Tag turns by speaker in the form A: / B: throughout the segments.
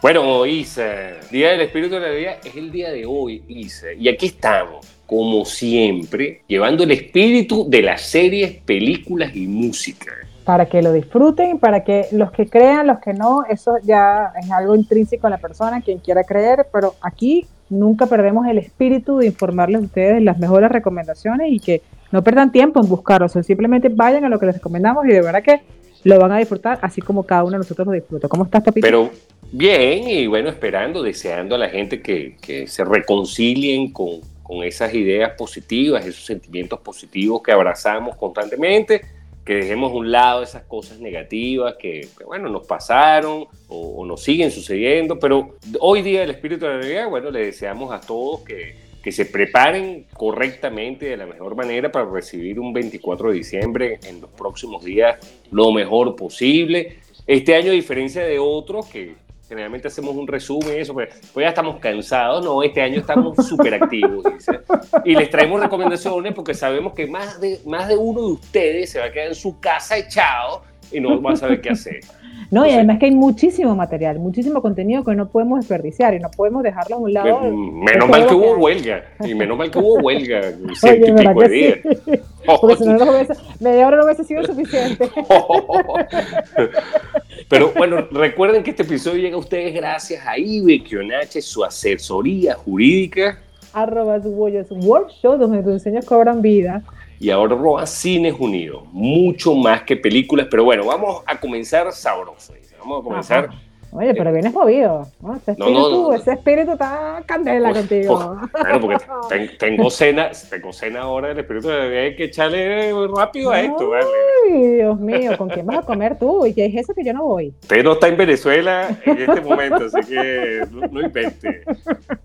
A: Bueno, Isa, Día del Espíritu de la Vida es el día de hoy, Isa. Y aquí estamos, como siempre, llevando el espíritu de las series, películas y música.
B: Para que lo disfruten, para que los que crean, los que no, eso ya es algo intrínseco a la persona, quien quiera creer, pero aquí nunca perdemos el espíritu de informarles a ustedes las mejores recomendaciones y que no pierdan tiempo en buscarlos, simplemente vayan a lo que les recomendamos y de verdad que lo van a disfrutar así como cada uno de nosotros lo disfruta. ¿Cómo estás, Papito?
A: Pero bien, y bueno, esperando, deseando a la gente que, se reconcilien con, con esas ideas positivas, esos sentimientos positivos que abrazamos constantemente que dejemos a un lado esas cosas negativas que, bueno, nos pasaron o, nos siguen sucediendo, pero hoy día el espíritu de la Navidad, bueno, le deseamos a todos que, que se preparen correctamente de la mejor manera para recibir un 24 de diciembre en los próximos días lo mejor posible. Este año, a diferencia de otros que generalmente hacemos un resumen y eso, pues, pues, ya estamos cansados, no, este año estamos súper activos, Y les traemos recomendaciones porque sabemos que más de, más de uno de ustedes se va a quedar en su casa echado y no va a saber qué hacer.
B: No, y además que hay muchísimo material, muchísimo contenido que no podemos desperdiciar y no podemos dejarlo a un lado.
A: Menos mal que hubo huelga, y menos mal que hubo huelga, ciento y pico de días.
B: Porque si no, media hora no hubiese sido suficiente.
A: Pero bueno, recuerden que este episodio llega a ustedes gracias a Ibe Kionache, su asesoría jurídica.
B: Arroba su workshop, donde tus diseños cobran vida.
A: Y ahora arroba Cines Unidos, mucho más que películas. Pero bueno, vamos a comenzar sabroso. Vamos a comenzar.
B: Oye, pero vienes movido. ¿no? Ese, espíritu, ese espíritu está candela contigo.
A: Bueno, porque tengo cena, tengo cena ahora del espíritu. Hay que echarle rápido a esto. ¿vale?
B: Ay, Dios mío, ¿con quién vas a comer tú? ¿Y qué es eso que yo no voy?
A: Usted no está en Venezuela en este momento, así que no, invente.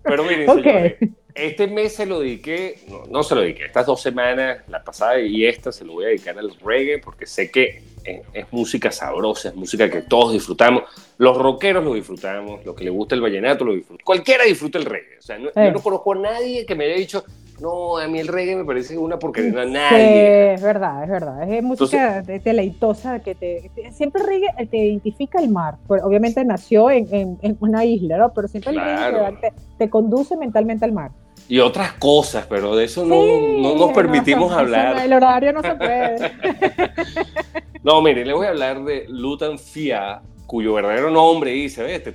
A: Pero miren, señores, este mes se lo dediqué, no, no se lo dediqué, estas dos semanas, la pasada y esta, se lo voy a dedicar al reggae porque sé que es, música sabrosa, es música que todos disfrutamos. Los rockeros lo disfrutamos, los que les gusta el vallenato lo disfrutan. Cualquiera disfruta el reggae. O sea, yo no conozco a nadie que me haya dicho, no, a mí el reggae me parece una porquería. No, nadie.
B: Sí, es verdad, es verdad. Es música deleitosa que te, siempre el reggae te identifica el mar. Obviamente nació en, una isla, ¿no? Pero siempre el reggae te, te conduce mentalmente al mar
A: y otras cosas, pero de eso no, no, nos permitimos hablar.
B: el horario no se puede.
A: No, mire, le voy a hablar de Lutan Fia, cuyo verdadero nombre dice, te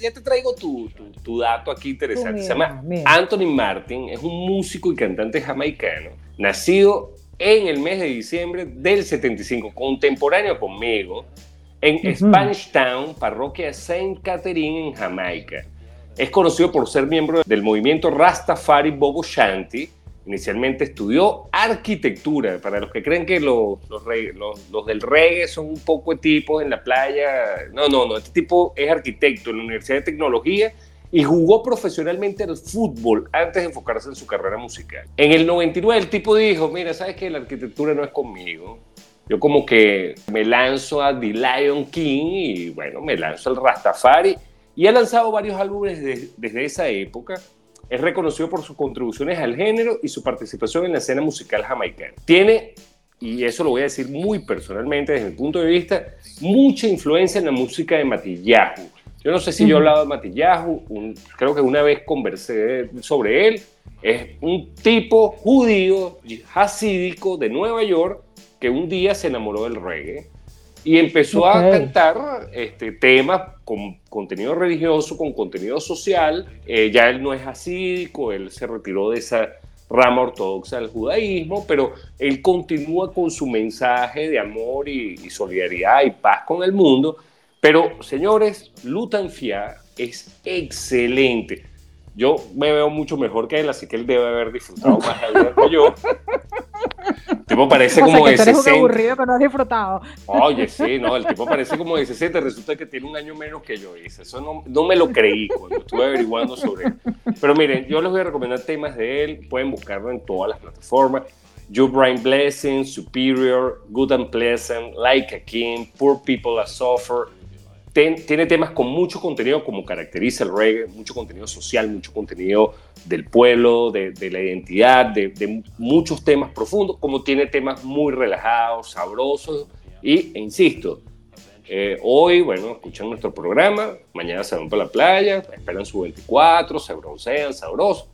A: ya, te traigo tu, tu, dato aquí interesante. Se llama Anthony Martin, es un músico y cantante jamaicano, nacido en el mes de diciembre del 75, contemporáneo conmigo, en Spanish Town, parroquia Saint Catherine en Jamaica. Es conocido por ser miembro del movimiento Rastafari Bobo Shanti, Inicialmente estudió arquitectura. Para los que creen que los, los, del reggae son un poco tipos en la playa, no, no, no. Este tipo es arquitecto en la Universidad de Tecnología y jugó profesionalmente al fútbol antes de enfocarse en su carrera musical. En el 99 el tipo dijo, mira, ¿sabes que La arquitectura no es conmigo. Yo como que me lanzo a The Lion King y bueno, me lanzo al Rastafari y ha lanzado varios álbumes desde esa época es reconocido por sus contribuciones al género y su participación en la escena musical jamaicana. Tiene, y eso lo voy a decir muy personalmente desde mi punto de vista, mucha influencia en la música de Matillahu. Yo no sé si yo he hablado de Matillahu, creo que una vez conversé sobre él. Es un tipo judío, hasídico de Nueva York, que un día se enamoró del reggae y empezó a cantar este, temas con contenido religioso, con contenido social. Eh, ya él no es asídico, él se retiró de esa rama ortodoxa del judaísmo, pero él continúa con su mensaje de amor y, solidaridad y paz con el mundo. Pero, señores, Lutan Fia es excelente. Yo me veo mucho mejor que él, así que él debe haber disfrutado más de vida que yo. El tipo parece como de 60.
B: un aburrido que no has disfrutado.
A: Oye, sí, no, el tipo parece como de 60, resulta que tiene un año menos que yo hice. Eso no, no me lo creí cuando estuve averiguando sobre él. Pero miren, yo les voy a recomendar temas de él, pueden buscarlo en todas las plataformas. You Brain Blessing, Superior, Good and Pleasant, Like a King, Poor People That Suffer. Tiene temas con mucho contenido, como caracteriza el reggae, mucho contenido social, mucho contenido del pueblo, de, la identidad, de, muchos temas profundos, como tiene temas muy relajados, sabrosos. Y, e insisto, eh, hoy, bueno, escuchan nuestro programa, mañana se van para la playa, esperan su 24, se broncean, sabrosos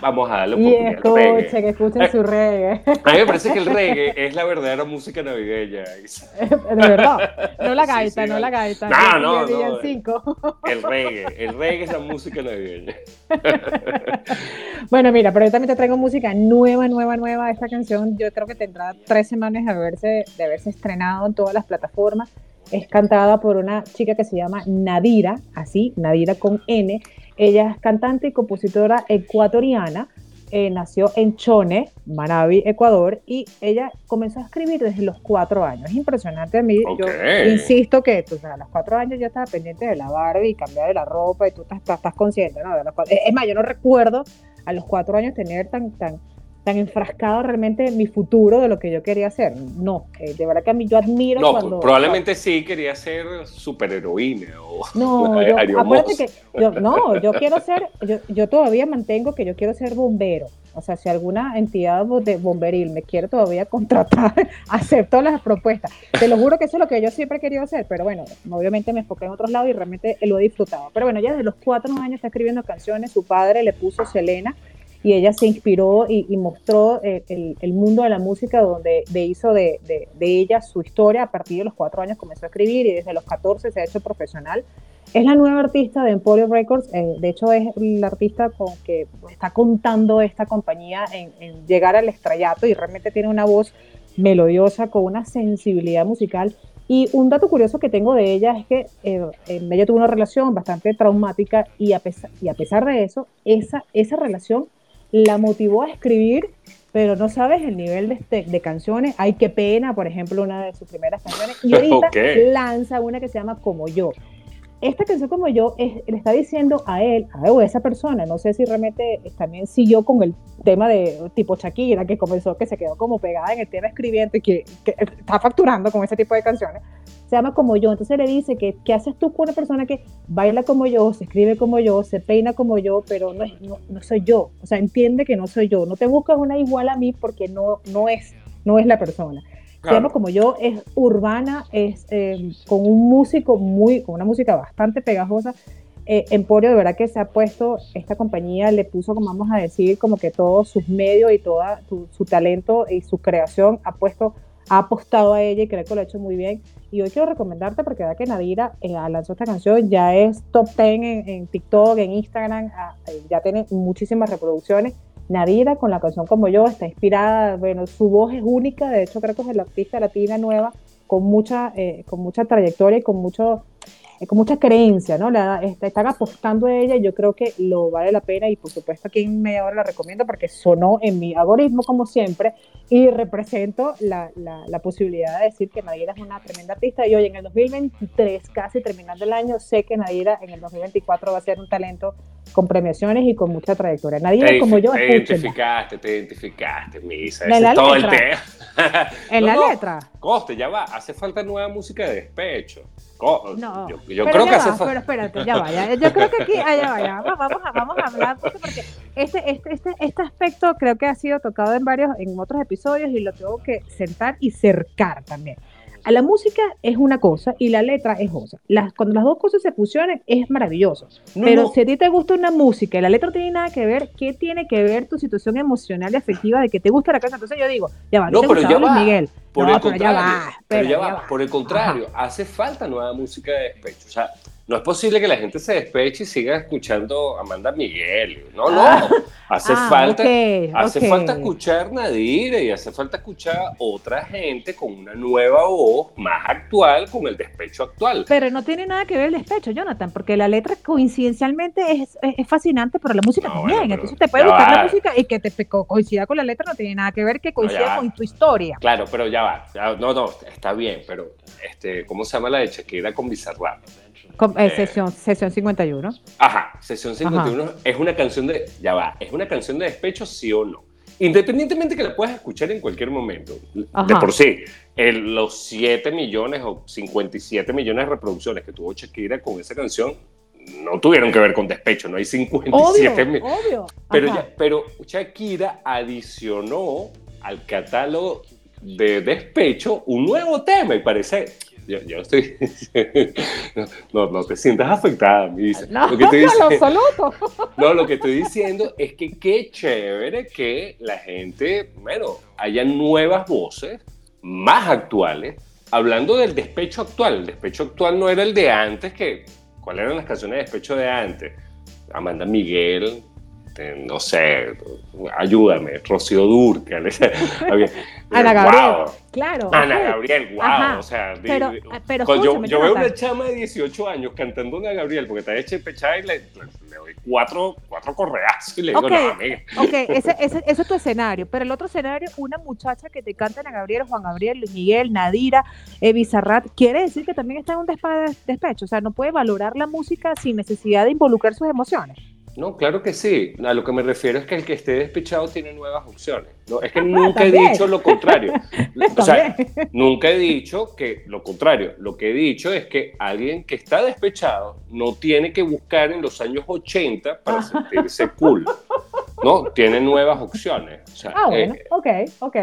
A: vamos a darle un
B: poco de reggae. que escuchen su reggae.
A: A mí me parece que el reggae es la verdadera música navideña.
B: De verdad. No la gaita, no la gaita.
A: No, no, no. El reggae, el reggae es la música navideña.
B: Bueno, mira, pero yo también te traigo música nueva, nueva, nueva. Esta canción yo creo que tendrá tres semanas de haberse, de haberse estrenado en todas las plataformas. Es cantada por una chica que se llama Nadira, así, Nadira con N ella es cantante y compositora ecuatoriana. Eh, nació en Chone, Manabi, Ecuador, y ella comenzó a escribir desde los cuatro años. Es impresionante a mí. Yo insisto que tú, a los cuatro años yo estaba pendiente de la Barbie y cambiar de la ropa y tú estás, estás, consciente, ¿no? es más, yo no recuerdo a los cuatro años tener tan, tan, tan enfrascado realmente en mi futuro de lo que yo quería hacer. No, eh, de verdad que a mí yo admiro
A: no,
B: cuando...
A: probablemente sí quería ser superheroína o...
B: No, yo, que yo, no, yo quiero ser, yo, yo todavía mantengo que yo quiero ser bombero. O sea, si alguna entidad de bomberil me quiere todavía contratar, acepto las propuestas. Te lo juro que eso es lo que yo siempre he querido hacer, pero bueno, obviamente me enfoqué en otros lados y realmente lo he disfrutado. Pero bueno, ya desde los cuatro años está escribiendo canciones, su padre le puso Selena, y ella se inspiró y, mostró eh, el, mundo de la música donde de hizo de, de, ella su historia. A partir de los cuatro años comenzó a escribir y desde los 14 se ha hecho profesional. Es la nueva artista de Emporio Records, eh, de hecho es la artista con que está contando esta compañía en, llegar al estrellato y realmente tiene una voz melodiosa con una sensibilidad musical y un dato curioso que tengo de ella es que eh, ella tuvo una relación bastante traumática y a pesar, y a pesar de eso, esa, esa relación la motivó a escribir, pero no sabes el nivel de, este, de canciones. Ay, qué pena, por ejemplo, una de sus primeras canciones. Y ahorita lanza una que se llama Como yo. Esta canción como yo le está diciendo a él, a, esa persona, no sé si realmente también siguió con el tema de tipo Shakira, que comenzó, que se quedó como pegada en el tema escribiendo y que está facturando con ese tipo de canciones se llama como yo. Entonces le dice que, ¿qué haces tú con una persona que baila como yo, se escribe como yo, se peina como yo, pero no, no, no soy yo? O sea, entiende que no soy yo. No te buscas una igual a mí porque no, no, es, no es la persona. Llama como yo, es urbana, es eh, con un músico muy, con una música bastante pegajosa. Eh, Emporio de verdad que se ha puesto, esta compañía le puso, como vamos a decir, como que todos sus medios y todo su, su talento y su creación ha puesto ha apostado a ella y creo que lo ha hecho muy bien. Y hoy quiero recomendarte porque da que Nadira eh, lanzó esta canción, ya es top 10 en, TikTok, en Instagram, ah, eh, ya tiene muchísimas reproducciones. Nadira con la canción como yo está inspirada, bueno, su voz es única, de hecho creo que es la artista latina nueva con mucha, eh, con mucha trayectoria y con mucho con mucha creencia, ¿no? La, están apostando a ella y yo creo que lo vale la pena y por supuesto aquí en media hora la recomiendo porque sonó en mi algoritmo como siempre y represento la, la, posibilidad de decir que Nadira es una tremenda artista y hoy en el 2023, casi terminando el año, sé que Nadira en el 2024 va a ser un talento con premiaciones y con mucha trayectoria. Nadira como yo...
A: Te identificaste, te identificaste, Misa. En la todo letra. el tema.
B: En la letra.
A: Coste, ya va, hace falta nueva música de despecho.
B: No, yo, creo que hace Pero espérate, ya vaya. Yo creo que aquí, allá vaya. Vamos, a, vamos a hablar porque este, este, este, este aspecto creo que ha sido tocado en varios, en otros episodios y lo tengo que sentar y cercar también. A la música es una cosa y la letra es otra. Las, cuando las dos cosas se fusionan es maravilloso. pero si a ti te gusta una música y la letra no tiene nada que ver, ¿qué tiene que ver tu situación emocional y afectiva de que te gusta la casa? Entonces yo digo, ya va,
A: no, pero ya va.
B: Miguel.
A: Por el contrario, ya va, pero ya va. Por el contrario, hace falta nueva música de despecho. O sea, no es posible que la gente se despeche y siga escuchando a Amanda Miguel. No, no. Ah. hace ah, falta, hace falta escuchar Nadire y hace falta escuchar otra gente con una nueva voz más actual con el despecho actual.
B: Pero no tiene nada que ver el despecho, Jonathan, porque la letra coincidencialmente es, es, fascinante, pero la música también. Entonces te puede gustar la música y que te coincida con la letra no tiene nada que ver que coincida con tu historia.
A: Claro, pero ya va. no, no, está bien, pero este, ¿cómo se llama la de Shakira con Bizarrap?
B: Eh, sesión, sesión 51.
A: Ajá, sesión 51 es una canción de, ya va, es una canción de despecho, sí o no. Independientemente que la puedas escuchar en cualquier momento. De por sí, los 7 millones o 57 millones de reproducciones que tuvo Shakira con esa canción no tuvieron que ver con despecho, no hay 57 millones. Obvio. Pero, pero Shakira adicionó al catálogo de despecho un nuevo tema y parece yo, yo estoy. no, no te sientas afectada, me dice.
B: No, lo que estoy diciendo,
A: no, lo que estoy diciendo es que qué chévere que la gente, bueno, haya nuevas voces más actuales, hablando del despecho actual. El despecho actual no era el de antes, que. ¿Cuáles eran las canciones de despecho de antes? Amanda Miguel, este, no sé, ayúdame, Rocío Durcal,
B: Ana Gabriel, claro.
A: Ana Gabriel, wow, o sea,
B: pero, pero
A: yo, yo veo una chama de 18 años cantando Ana Gabriel porque está hecha pechada y le, le, doy cuatro, cuatro correazos y le digo, no, amiga.
B: Ok, ese, ese, ese, es tu escenario, pero el otro escenario, una muchacha que te canta Ana Gabriel, Juan Gabriel, Luis Miguel, Nadira, eh, Bizarrat, quiere decir que también está en un despecho, o sea, no puede valorar la música sin necesidad de involucrar sus emociones.
A: No, claro que sí. A lo que me refiero es que el que esté despechado tiene nuevas opciones. No, es que nunca he dicho lo contrario. o sea, nunca he dicho que lo contrario. Lo que he dicho es que alguien que está despechado no tiene que buscar en los años 80 para sentirse cool. No, tiene nuevas opciones.
B: ah, bueno, eh, ok, ok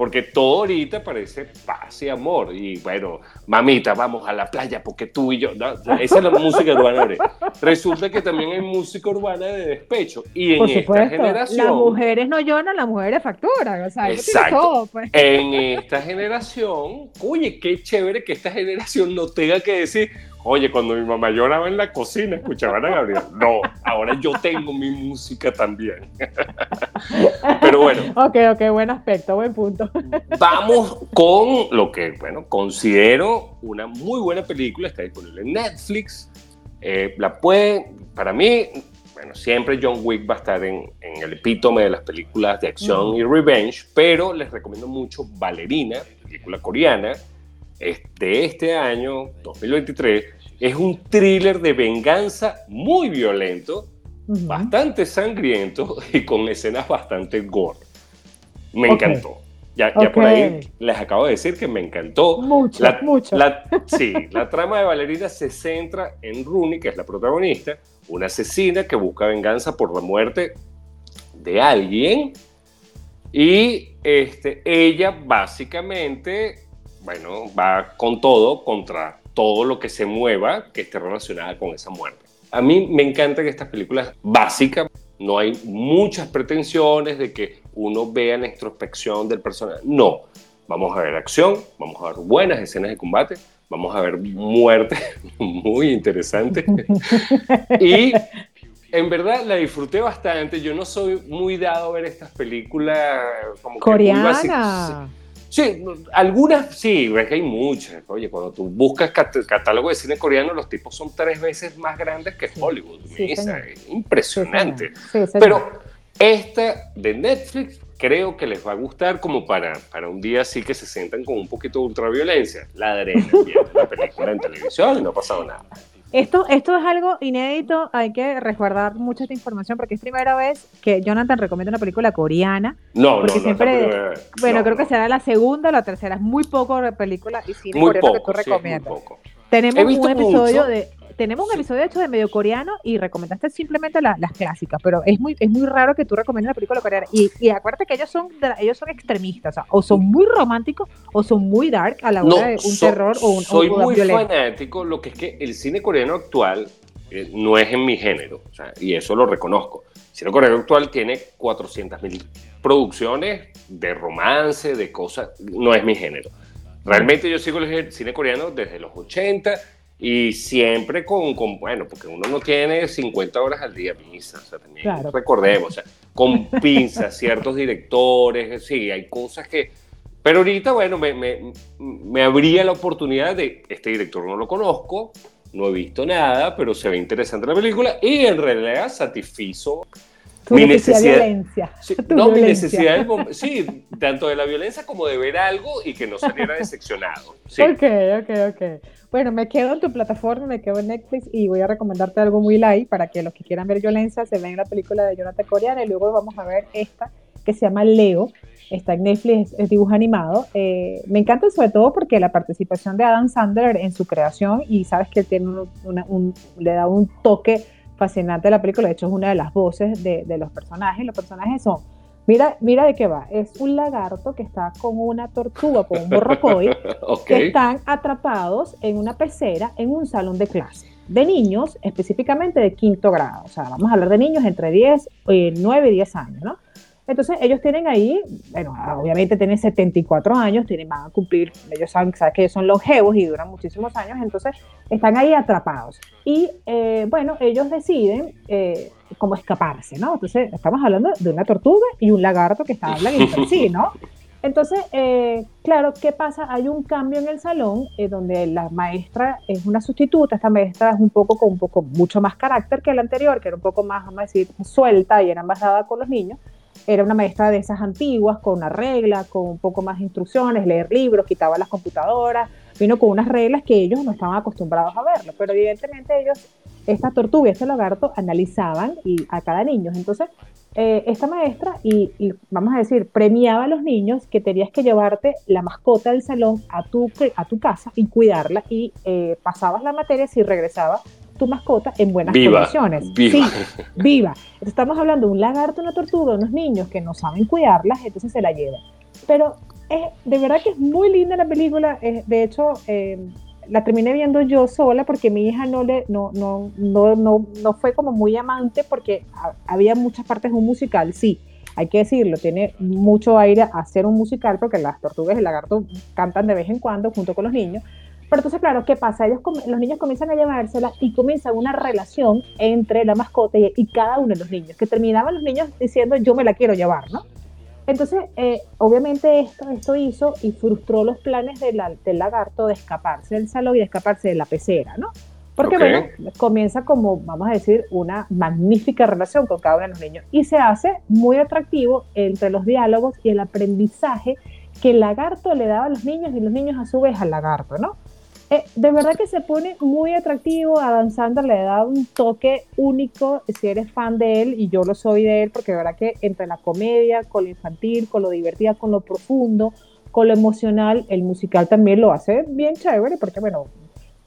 A: porque todo ahorita parece paz y amor. Y bueno, mamita, vamos a la playa porque tú y yo. esa es la música urbana. Resulta que también hay música urbana de despecho. Y en esta generación.
B: Las mujeres no lloran, las mujeres facturan. O sea,
A: exacto. Pues. En esta generación, oye, qué chévere que esta generación no tenga que decir Oye, cuando mi mamá lloraba en la cocina, escuchaban a Gabriel. No, ahora yo tengo mi música también. Pero bueno.
B: Ok, ok, buen aspecto, buen punto.
A: Vamos con lo que, bueno, considero una muy buena película. Está disponible en Netflix. Eh, la pueden, para mí, bueno, siempre John Wick va a estar en, en el epítome de las películas de acción y revenge, pero les recomiendo mucho Valerina, película coreana de este año, 2023, es un thriller de venganza muy violento, bastante sangriento y con escenas bastante gore. Me encantó. Ya, ya, por ahí les acabo de decir que me encantó.
B: Mucho, mucho.
A: sí, la trama de Valerina se centra en Rooney, que es la protagonista, una asesina que busca venganza por la muerte de alguien. Y este, ella básicamente bueno, va con todo contra todo lo que se mueva que esté relacionada con esa muerte. A mí me encanta que estas películas básicas no hay muchas pretensiones de que uno vea la introspección del personaje. No, vamos a ver acción, vamos a ver buenas escenas de combate, vamos a ver muertes muy interesantes. y en verdad la disfruté bastante. Yo no soy muy dado a ver estas películas como
B: coreanas.
A: Sí, algunas sí, es que hay muchas. Oye, cuando tú buscas catálogo de cine coreano, los tipos son tres veces más grandes que Hollywood. es impresionante. Pero esta de Netflix creo que les va a gustar como para, para un día así que se sientan con un poquito de ultraviolencia. La adrenalina, la película en televisión y no ha pasado nada.
B: Esto, esto es algo inédito, hay que resguardar mucha esta información porque es primera vez que Jonathan recomienda una película coreana.
A: No,
B: porque
A: no,
B: siempre, Bueno, creo que será la segunda o la tercera, es muy poco película y cine coreano que tú recomiendas. Tenemos un episodio de tenemos un episodio hecho de medio coreano y recomendaste simplemente las clásicas, pero es muy, es muy raro que tú recomiendes la película coreana. Y, y acuérdate que ellos son, ellos son extremistas, o, son muy románticos o son muy dark a la hora de un terror o un
A: Soy muy fanático, lo que es que el cine coreano actual eh, no es en mi género, y eso lo reconozco. El cine coreano actual tiene 400.000 producciones de romance, de cosas, no es mi género. Realmente yo sigo el cine coreano desde los 80 Y siempre con, con, bueno, porque uno no tiene 50 horas al día, misa, o sea, también recordemos, o sea, con pinzas, ciertos directores, sí, hay cosas que... Pero ahorita, bueno, me, me, me abría la oportunidad de, este director no lo conozco, no he visto nada, pero se ve interesante la película y en realidad satisfizo
B: mi necesidad, violencia.
A: Sí, no, mi necesidad, sí, tanto de la violencia como de ver algo y que no saliera decepcionado. Sí.
B: Ok, ok, ok. Bueno, me quedo en tu plataforma, me quedo en Netflix y voy a recomendarte algo muy light para que los que quieran ver violencia se vean la película de Jonathan Coreana y luego vamos a ver esta que se llama Leo, está en Netflix, es, dibujo animado. Eh, me encanta sobre todo porque la participación de Adam Sandler en su creación y sabes que tiene un, le da un toque fascinante a la película, de hecho es una de las voces de, de los personajes, los personajes son Mira, mira de qué va. Es un lagarto que está con una tortuga, con un borrocoy, que están atrapados en una pecera en un salón de clase de niños, específicamente de quinto grado. O sea, vamos a hablar de niños entre 10, 9 y 10 años, ¿no? Entonces ellos tienen ahí, bueno, obviamente tienen 74 años, tienen, van a cumplir, ellos saben, saben que son longevos y duran muchísimos años, entonces están ahí atrapados. Y eh, bueno, ellos deciden eh, cómo escaparse, ¿no? Entonces estamos hablando de una tortuga y un lagarto que está hablando entre sí, ¿no? Entonces, eh, claro, ¿qué pasa? Hay un cambio en el salón donde la maestra es una sustituta, esta maestra es un poco con un poco mucho más carácter que la anterior, que era un poco más, vamos a decir, suelta y era más dada con los niños era una maestra de esas antiguas, con una regla, con un poco más de instrucciones, leer libros, quitaba las computadoras, vino con unas reglas que ellos no estaban acostumbrados a verlo, pero evidentemente ellos, esta tortuga y este lagarto, analizaban y, a cada niño. Entonces, eh, esta maestra, y, vamos a decir, premiaba a los niños que tenías que llevarte la mascota del salón a tu, a tu casa y cuidarla y eh, pasabas la materia si regresaba tu mascota en buenas condiciones.
A: Viva.
B: Sí, viva. estamos hablando de un lagarto, una tortuga, unos niños que no saben cuidarlas, entonces se la llevan. Pero es, de verdad que es muy linda la película. de hecho, eh, la terminé viendo yo sola porque mi hija no, le, no, no, no, no, no fue como muy amante porque había muchas partes de un musical, sí. Hay que decirlo, tiene mucho aire a hacer un musical porque las tortugas y el lagarto cantan de vez en cuando junto con los niños, pero entonces, claro, ¿qué pasa? Ellos, los niños comienzan a llevársela y comienza una relación entre la mascota y, cada uno de los niños, que terminaban los niños diciendo yo me la quiero llevar, ¿no? Entonces, eh, obviamente esto, esto hizo y frustró los planes del lagarto de escaparse del salón y de escaparse de la pecera, ¿no? Porque, bueno, comienza como, vamos a decir, una magnífica relación con cada uno de los niños y se hace muy atractivo entre los diálogos y el aprendizaje que el lagarto le daba a los niños y los niños a su vez al lagarto, ¿no? Eh, de verdad que se pone muy atractivo. Adam Sandler le da un toque único si eres fan de él, y yo lo soy de él, porque de verdad que entre la comedia, con lo infantil, con lo divertida, con lo profundo, con lo emocional, el musical también lo hace bien chévere, porque bueno,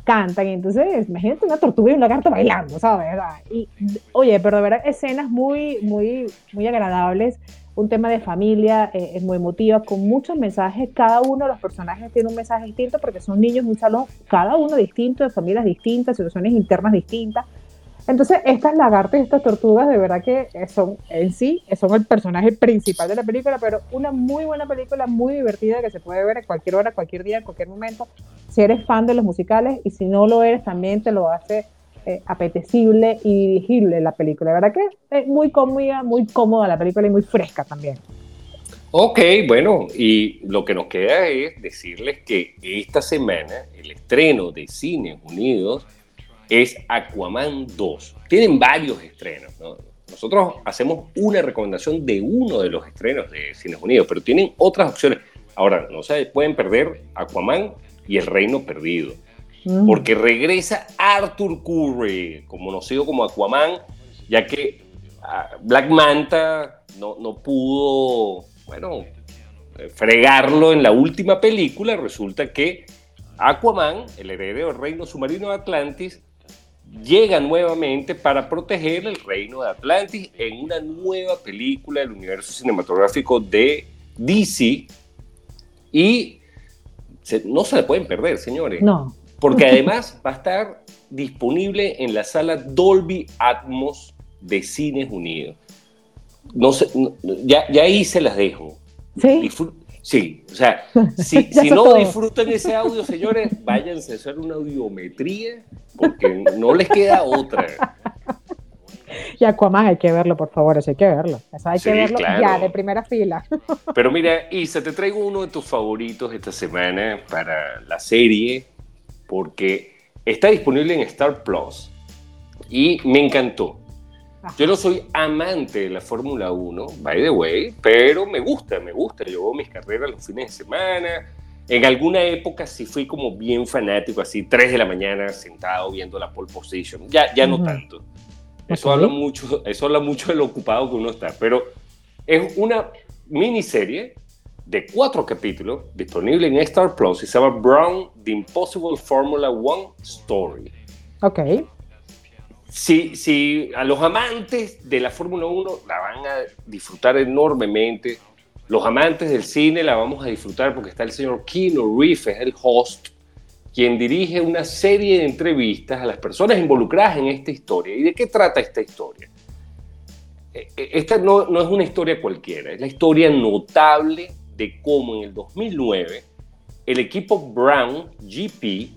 B: cantan, entonces imagínate una tortuga y un lagarto bailando, ¿sabes? Y oye, pero de verdad escenas muy, muy, muy agradables un tema de familia, eh, es muy emotiva, con muchos mensajes. Cada uno de los personajes tiene un mensaje distinto porque son niños un salón, cada uno distinto, de familias distintas, situaciones internas distintas. Entonces, estas lagartas y estas tortugas, de verdad que son en sí, son el personaje principal de la película, pero una muy buena película, muy divertida, que se puede ver a cualquier hora, cualquier día, en cualquier momento. Si eres fan de los musicales y si no lo eres, también te lo hace eh, apetecible y dirigible la película. La verdad que es muy cómoda, muy cómoda la película y muy fresca también.
A: Ok, bueno, y lo que nos queda es decirles que esta semana el estreno de Cines Unidos es Aquaman 2. Tienen varios estrenos, Nosotros hacemos una recomendación de uno de los estrenos de Cines Unidos, pero tienen otras opciones. Ahora, no se pueden perder Aquaman y El Reino Perdido. Mm. porque regresa Arthur Curry, conocido como Aquaman, ya que ah, Black Manta no, no pudo, bueno, eh, fregarlo en la última película. Resulta que Aquaman, el heredero del reino submarino de Atlantis, llega nuevamente para proteger el reino de Atlantis en una nueva película del universo cinematográfico de DC. Y no se le pueden perder, señores.
B: No
A: porque además va a estar disponible en la sala Dolby Atmos de Cines Unidos. No sé, ya, ahí se las dejo.
B: ¿Sí?
A: Sí, o sea, si, si no disfrutan ese audio, señores, váyanse a hacer una audiometría porque no les queda otra.
B: Y Aquaman hay que verlo, por favor, eso hay que verlo. Eso hay que verlo ya, de primera fila.
A: Pero mira, Isa, te traigo uno de tus favoritos esta semana para la serie, porque está disponible en Star Plus y me encantó. Yo no soy amante de la Fórmula 1, by the way, pero me gusta, me gusta. Yo veo mis carreras los fines de semana. En alguna época sí fui como bien fanático, así 3 de la mañana sentado viendo la pole position. Ya, ya no tanto. Eso, habla mucho, eso habla mucho de lo ocupado que uno está. Pero es una miniserie de cuatro capítulos disponible en Star Plus y se llama Brown, The Impossible Formula One Story.
B: Ok.
A: Si, si a los amantes de la Fórmula 1 la van a disfrutar enormemente, los amantes del cine la vamos a disfrutar porque está el señor Keanu Reeves, es el host, quien dirige una serie de entrevistas a las personas involucradas en esta historia. ¿Y de qué trata esta historia? E, e, esta no, no es una historia cualquiera, es la historia notable de cómo en el 2009 el equipo Brown GP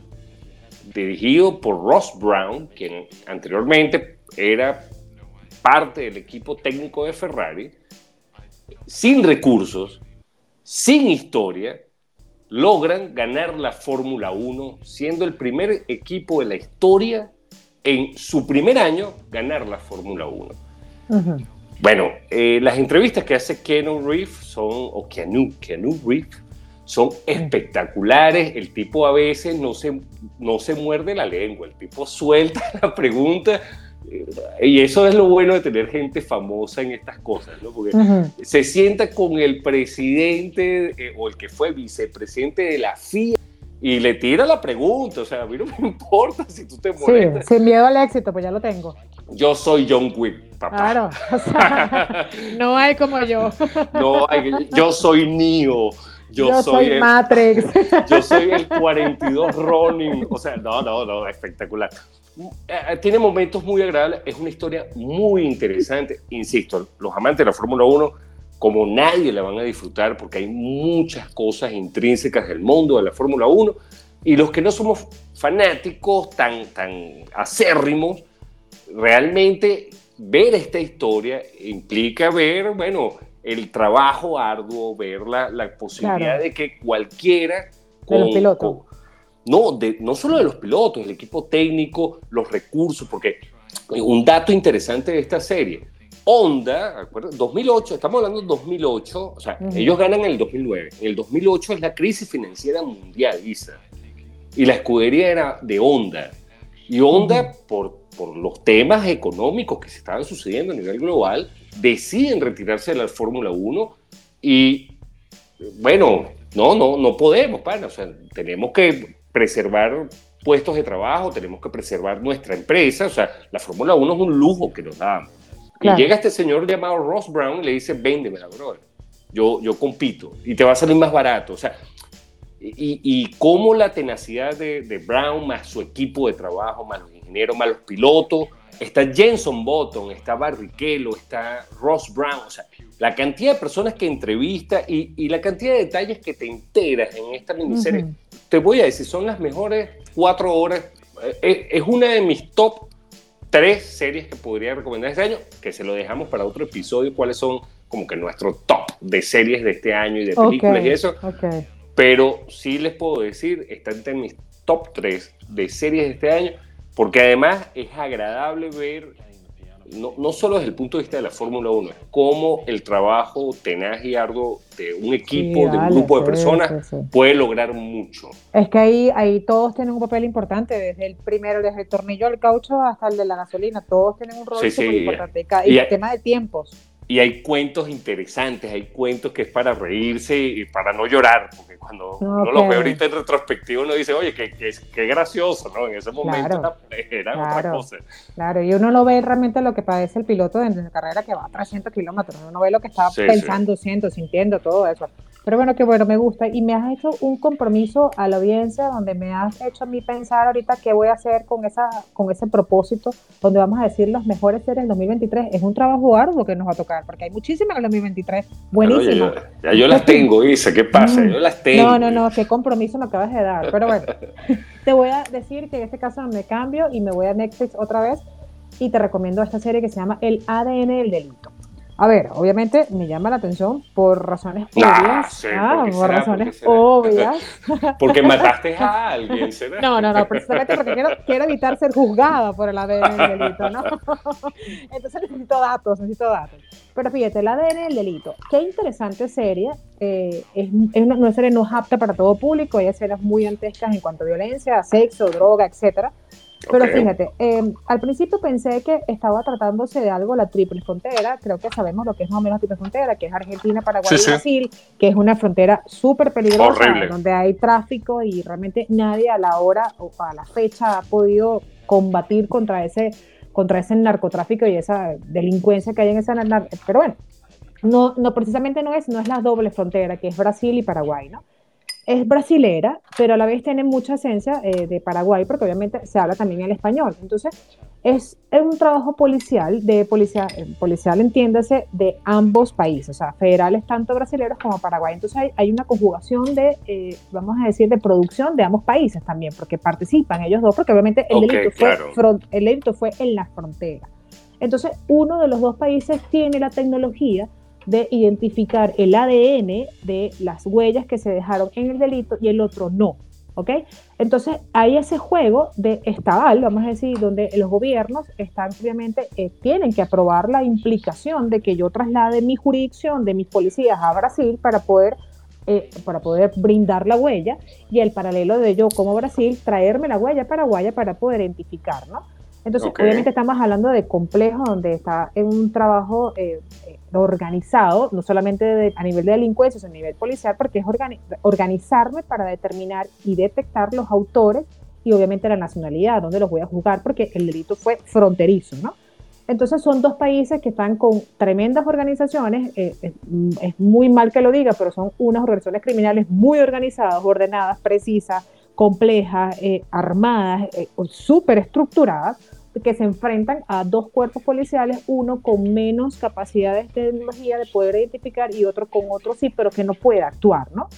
A: dirigido por Ross Brown, quien anteriormente era parte del equipo técnico de Ferrari, sin recursos, sin historia, logran ganar la Fórmula 1, siendo el primer equipo de la historia en su primer año ganar la Fórmula 1. Bueno, eh, las entrevistas que hace Keanu Reeves son, o Keanu, Keanu Reeves, son espectaculares. El tipo a veces no se, no se muerde la lengua, el tipo suelta la pregunta. Eh, y eso es lo bueno de tener gente famosa en estas cosas, ¿no? Porque se sienta con el presidente eh, o el que fue vicepresidente de la FIA y le tira la pregunta. O sea, a mí no me importa si tú te mueres.
B: Sí, sin miedo al éxito, pues ya lo tengo.
A: Yo soy John Wick, papá.
B: Claro, no hay como yo.
A: no hay, yo soy Neo.
B: Yo, soy, el, Matrix.
A: Yo soy el 42 Ronin. O sea, no, no, no, espectacular. Eh, tiene momentos muy agradables. Es una historia muy interesante. Insisto, los amantes de la Fórmula 1, como nadie la van a disfrutar porque hay muchas cosas intrínsecas del mundo de la Fórmula 1. Y los que no somos fanáticos tan, tan acérrimos, realmente ver esta historia implica ver, bueno, el trabajo arduo, ver la, la posibilidad de que cualquiera...
B: Con, de los pilotos.
A: no, de, no solo de los pilotos, el equipo técnico, los recursos, porque un dato interesante de esta serie, Honda, 2008, estamos hablando de 2008, o sea, ellos ganan en el 2009, en el 2008 es la crisis financiera mundial, Isa, y la escudería era de Honda, y Honda, por, por los temas económicos que se estaban sucediendo a nivel global, deciden retirarse de la Fórmula 1 y, bueno, no, no, no podemos, pana, o sea, tenemos que preservar puestos de trabajo, tenemos que preservar nuestra empresa, o sea, la Fórmula 1 es un lujo que nos damos. Y llega este señor llamado Ross Brown y le dice, véndemela, bro. Yo, yo compito y te va a salir más barato. O sea, y, y cómo la tenacidad de, de, Brown, más su equipo de trabajo, más los ingenieros, más los pilotos, está Jenson Button, está Barrichello, está Ross Brown, o sea, la cantidad de personas que entrevista y, y la cantidad de detalles que te enteras en esta miniserie, te voy a decir, son las mejores cuatro horas. Eh, es, una de mis top tres series que podría recomendar este año, que se lo dejamos para otro episodio, cuáles son como que nuestro top de series de este año y de películas y eso. Pero sí les puedo decir, está entre mis top tres de series de este año porque además es agradable ver, no, no solo desde el punto de vista de la Fórmula 1, cómo el trabajo tenaz y arduo de un equipo, de un grupo de personas, puede lograr mucho.
B: Es que ahí, ahí todos tienen un papel importante, desde el primero, desde el tornillo del caucho hasta el de la gasolina, todos tienen un rol súper importante. Y, el tema de tiempos
A: y hay cuentos interesantes, hay cuentos que es para reírse y para no llorar, porque cuando uno lo ve ahorita en retrospectivo uno dice, oye, qué, qué, gracioso, ¿no? En ese momento era, otra cosa.
B: Claro, y uno lo ve realmente lo que padece el piloto de la carrera que va a 300 kilómetros, uno ve lo que está pensando, siendo, sintiendo, todo eso. Pero bueno, que bueno, me gusta. Y me has hecho un compromiso a la audiencia donde me has hecho a mí pensar ahorita qué voy a hacer con, esa, con ese propósito, donde vamos a decir los mejores series del 2023. Es un trabajo arduo que nos va a tocar, porque hay muchísimas en el 2023. Buenísimas.
A: ya, yo las tengo, Isa, ¿qué pasa? Yo las tengo.
B: No, no, no, qué compromiso me acabas de dar. Pero bueno, te voy a decir que en este caso me cambio y me voy a Netflix otra vez y te recomiendo esta serie que se llama El ADN del delito. A ver, obviamente me llama la atención por razones obvias. ah, por, razones obvias.
A: porque mataste a alguien,
B: No, no, no, precisamente porque quiero, quiero, evitar ser juzgada por el ADN del delito, ¿no? Entonces necesito datos, necesito datos. Pero fíjate, el ADN del delito, qué interesante serie. Eh, es, una, una, serie no apta para todo público, hay escenas muy antescas en cuanto a violencia, sexo, droga, etcétera pero fíjate, em, al principio pensé que estaba tratándose de algo la triple frontera, creo que sabemos lo que es más o menos la triple frontera, que es Argentina, Paraguay y Brasil, que es una frontera súper peligrosa, donde hay tráfico y realmente nadie a la hora o a la fecha ha podido combatir contra ese, contra ese narcotráfico y esa delincuencia que hay en esa... Pero bueno, no, no precisamente no es, no es la doble frontera, que es Brasil y Paraguay, ¿no? Es brasilera, pero a la vez tiene mucha esencia eh, de Paraguay, porque obviamente se habla también el español. Entonces, es, un trabajo policial, de policía, eh, policial entiéndase, de ambos países, o sea, federales tanto brasileños como Paraguay. Entonces, hay, hay una conjugación de, eh, vamos a decir, de producción de ambos países también, porque participan ellos dos, porque obviamente el, delito, fue, el delito fue en la frontera. Entonces, uno de los dos países tiene la tecnología de identificar el ADN de las huellas que se dejaron en el delito y el otro no. ¿Ok? Entonces hay ese juego de estaval, vamos a decir, donde los gobiernos están obviamente, eh, tienen que aprobar la implicación de que yo traslade mi jurisdicción de mis policías a Brasil para poder, eh, para poder brindar la huella y el paralelo de yo como Brasil traerme la huella paraguaya para poder identificar, ¿no? Entonces, obviamente estamos hablando de complejo donde está en un trabajo eh, organizado, no solamente a nivel de delincuencia, sino a nivel policial, porque es organizarme para determinar y detectar los autores y obviamente la nacionalidad, donde los voy a juzgar, porque el delito fue fronterizo, ¿no? Entonces son dos países que están con tremendas organizaciones, eh, es, muy mal que lo diga, pero son unas organizaciones criminales muy organizadas, ordenadas, precisas, complejas, eh, armadas, eh, súper estructuradas, que se enfrentan a dos cuerpos policiales, uno con menos capacidades de tecnología de poder identificar y otro con otro sí, pero que no puede actuar, ¿no?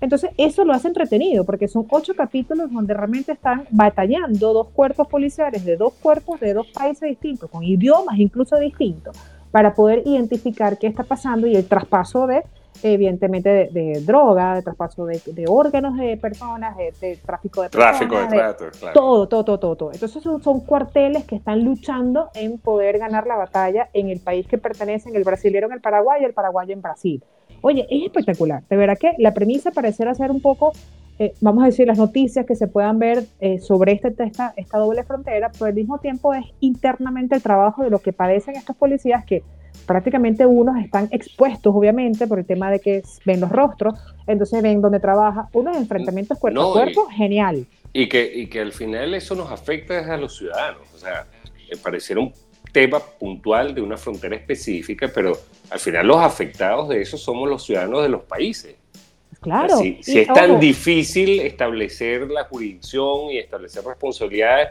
B: Entonces, eso lo hace entretenido, porque son ocho capítulos donde realmente están batallando dos cuerpos policiales de dos cuerpos de dos países distintos, con idiomas incluso distintos, para poder identificar qué está pasando y el traspaso de evidentemente de, droga, de traspaso de, órganos de personas, de, tráfico de
A: personas. Tráfico de tratos,
B: claro. Todo, todo, todo, todo. Entonces son, cuarteles que están luchando en poder ganar la batalla en el país que pertenecen, el brasilero en el Paraguay y el paraguayo en Brasil. Oye, es espectacular. De verdad que la premisa pareciera ser un poco, eh, vamos a decir, las noticias que se puedan ver eh, sobre este, esta, esta doble frontera, pero al mismo tiempo es internamente el trabajo de lo que padecen estos policías que prácticamente unos están expuestos, obviamente, por el tema de que ven los rostros, entonces ven dónde trabaja, unos enfrentamientos cuerpo a cuerpo, genial.
A: Y que, y que al final eso nos afecta a los ciudadanos, o sea, eh, pareciera un tema puntual de una frontera específica, pero al final los afectados de eso somos los ciudadanos de los países.
B: Claro.
A: si, es tan difícil establecer la jurisdicción y establecer responsabilidades,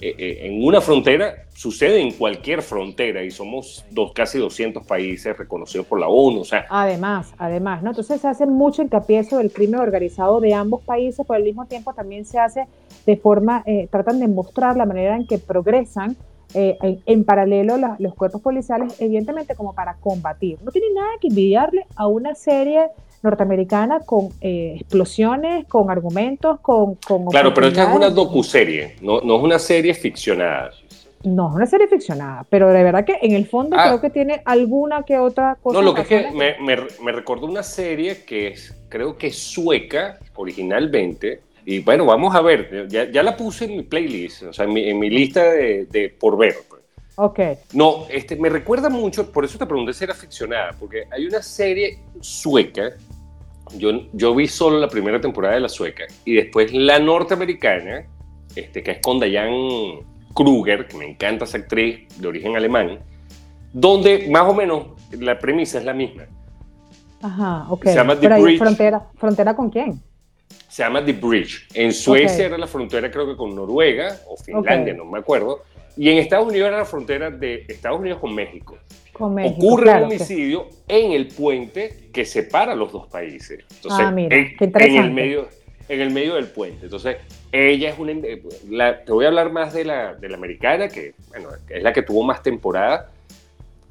A: eh, eh, en una frontera, sucede en cualquier frontera y somos dos, casi 200 países reconocidos por la ONU. O sea,
B: además, además, ¿no? Entonces se hace mucho hincapié sobre el crimen organizado de ambos países, pero al mismo tiempo también se hace de forma, eh, tratan de mostrar la manera en que progresan en, paralelo los cuerpos policiales, evidentemente como para combatir. No tiene nada que envidiarle a una serie norteamericana con eh, explosiones, con argumentos, con... con
A: claro, pero esta es una docuserie, no, no es una serie ficcionada.
B: No, es una serie ficcionada, pero de verdad que en el fondo ah. creo que tiene alguna que otra cosa.
A: No, lo que es que me, me, me, recordó una serie que es, creo que es sueca originalmente, y bueno, vamos a ver, ya, ya la puse en mi playlist, o sea, en mi, en mi lista de, de, por ver. Pues.
B: Ok.
A: No, este, me recuerda mucho, por eso te pregunté si era ficcionada, porque hay una serie sueca yo, yo vi solo la primera temporada de la sueca y después la norteamericana, este, que es con Diane Kruger, que me encanta esa actriz de origen alemán, donde más o menos la premisa es la misma.
B: Ajá, ok.
A: Se llama The
B: Pero
A: Bridge.
B: frontera, ¿Frontera con quién?
A: Se llama The Bridge. En Suecia
B: Ok.
A: era la frontera creo que con Noruega o Finlandia,
B: Ok.
A: no me acuerdo. Y en Estados Unidos era la frontera de Estados Unidos con México.
B: Con México.
A: Ocurre
B: claro,
A: un
B: que-
A: homicidio en el puente que separa los dos países. Entonces,
B: Ah, mira,
A: en,
B: qué
A: en
B: interesante.
A: el medio, en el medio del puente. Entonces, ella es una. la- te voy a hablar más de la, de la americana, que bueno, es la que tuvo más temporada.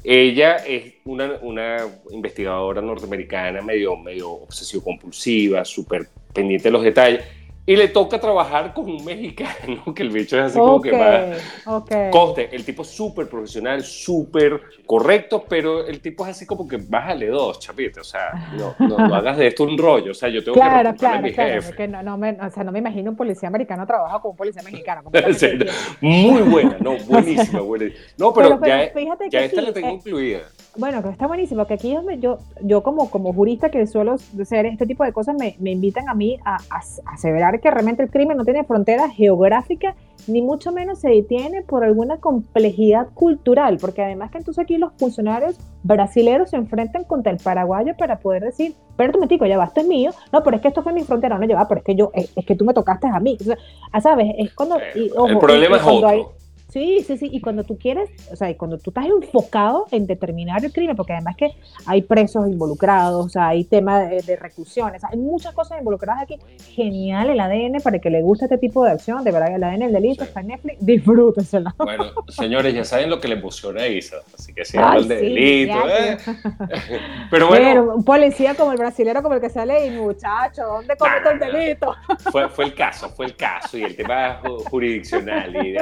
A: Ella es una, una investigadora norteamericana, medio, medio obsesivo-compulsiva, súper pendiente de los detalles. Y le toca trabajar con un mexicano, que el bicho es así como que más.
B: ok.
A: Coste, el tipo es súper profesional, súper correcto, pero el tipo es así como que bájale dos, chapito. O sea, no, no, no hagas de esto un rollo. O sea, yo tengo que
B: Claro,
A: a mi
B: claro.
A: jefe.
B: que no, no me, o sea, no me imagino un policía americano trabaja con un policía mexicano.
A: Muy buena, no, buenísima, buenísima. No, pero,
B: Pero- pero
A: ya,
B: fíjate
A: ya
B: que
A: esta
B: sí,
A: la tengo
B: eh,
A: incluida.
B: Bueno, que está buenísimo, que aquí yo, yo, como, como jurista que suelo hacer este tipo de cosas, me, me invitan a mí a, a aseverar que realmente el crimen no tiene frontera geográfica, ni mucho menos se detiene por alguna complejidad cultural, porque además que entonces aquí los funcionarios brasileros se enfrentan contra el paraguayo para poder decir, pero tú me tico, ya va, esto es mío, no, pero es que esto fue mi frontera, no, ya va, pero es que yo, es, es que tú me tocaste a mí, o sea, ah, ¿sabes? Es cuando... y, ojo,
A: el problema es
B: cuando
A: otro.
B: hay- Sí, sí, sí. Y cuando tú quieres, o sea, y cuando tú estás enfocado en determinar el crimen, porque además que hay presos involucrados, o sea, hay temas de, de reclusiones, hay muchas cosas involucradas aquí. Genial el ADN para que le guste este tipo de acción. De verdad, el ADN del delito
A: Sí.
B: está en Netflix, disfrútenselo.
A: Bueno, señores, ya saben lo que le emociona a Isa. Así que si hablan de
B: sí,
A: delito. ¿eh? Pero bueno,
B: Pero un policía como el brasilero, como el que sale, y muchacho, ¿dónde comete el
A: no, no.
B: delito?
A: fue, fue el caso, fue el caso y el tema ju- jurisdiccional. Y,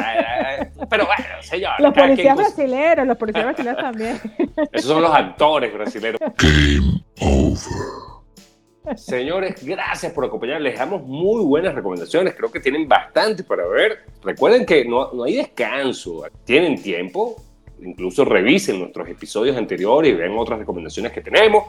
A: pero bueno, señor.
B: Los policías brasileros, los policías brasileños también.
A: Esos son los actores brasileños. Señores, gracias por acompañarnos. Les damos muy buenas recomendaciones. Creo que tienen bastante para ver. Recuerden que no, no hay descanso. Tienen tiempo. Incluso revisen nuestros episodios anteriores y vean otras recomendaciones que tenemos.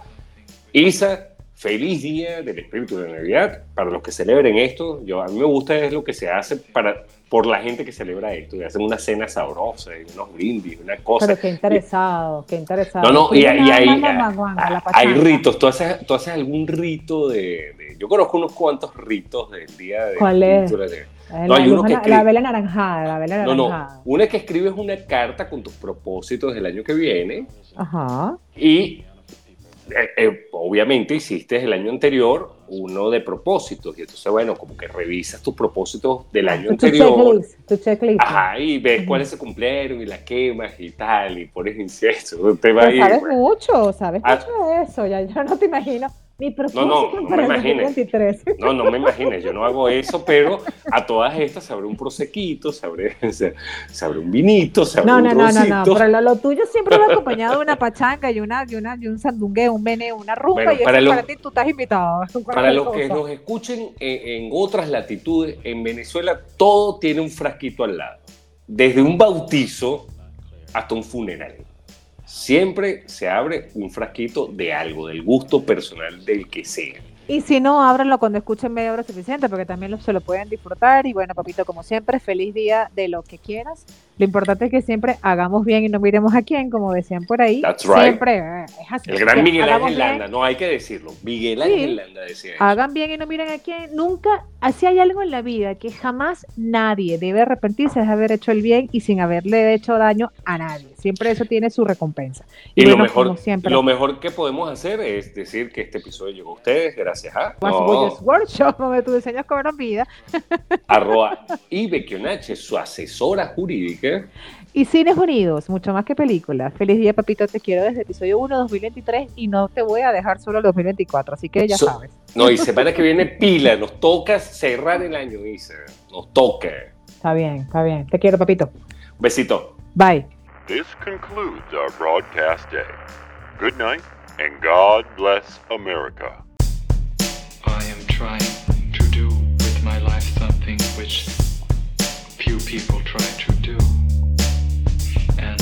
A: Isa, feliz día del espíritu de Navidad. Para los que celebren esto, yo, a mí me gusta es lo que se hace para, por la gente que celebra esto. Y hacen una cena sabrosa, y unos brindis, una cosa.
B: Pero qué interesado, qué interesado.
A: No, no, y, hay, ritos. ¿Tú haces, ¿Tú haces algún rito de, de- Yo conozco unos cuantos ritos del día de.
B: ¿Cuál es?
A: de-
B: Eh,
A: No,
B: la,
A: hay uno que escribe-
B: la vela naranjada, la vela
A: No, no. Una es que escribes una carta con tus propósitos del año que viene
B: Ajá.
A: y. eh, eh, obviamente hiciste el año anterior uno de propósitos y entonces bueno como que revisas tus propósitos del año
B: Tu
A: anterior
B: checklist, tu checklist.
A: ajá y ves cuáles se cumplieron y las quemas y tal y pones incienso te va ahí
B: sabes mucho, sabes
A: Ah.
B: mucho de eso, ya yo no te imagino. Mi propósito
A: no, no
B: para
A: me
B: el
A: imagines.
B: 2023.
A: No, no me imagines, yo no hago eso, pero a todas estas sabré un prosequito, sabré, sabré un vinito, sabré
B: No,
A: un
B: no, no, no, no, pero lo, lo tuyo siempre va acompañado de una pachanga y una, y una, y un sandungueo, un una rumba
A: Bueno,
B: y eso
A: para
B: para,
A: los-
B: ti tú estás invitado.
A: Para los que nos escuchen en, en otras latitudes, en Venezuela todo tiene un frasquito al lado, desde un bautizo hasta un funeral. Siempre se abre un frasquito de algo, del gusto personal del que sea.
B: Y si no, ábranlo cuando escuchen media hora suficiente, porque también lo- se lo pueden disfrutar. Y bueno, papito, como siempre, feliz día de lo que quieras. Lo importante es que siempre hagamos bien y no miremos a quién, como decían por ahí.
A: That's right.
B: Siempre eh, es así.
A: El gran Miguel Ángel Landa, no hay que decirlo. Miguel
B: Sí.
A: Ángel Landa decía eso.
B: Hagan bien y no miren a quién. Nunca, así hay algo en la vida que jamás nadie debe arrepentirse de haber hecho el bien y sin haberle hecho daño a nadie. Siempre eso tiene su recompensa.
A: Y lo
B: bueno,
A: mejor,
B: siempre,
A: lo mejor que podemos hacer es decir que este episodio llegó a ustedes gracias a no,
B: Workshop, donde tus diseños cobran vida.
A: arroba Ibekionache, su asesora jurídica.
B: Y Cines Unidos, mucho más que películas. Feliz día, papito, te quiero desde episodio 1 2023 y no te voy a dejar solo el 2024, así que ya
A: So-
B: sabes.
A: No, y semana que viene pila, nos toca cerrar el año, dice. Nos toca.
B: Está bien, está bien. Te quiero, papito.
A: Besito.
B: Bye.
C: This concludes our broadcast day. Good night, and God bless America.
D: I am trying to do with my life something which few people try to do. And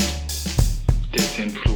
D: this influences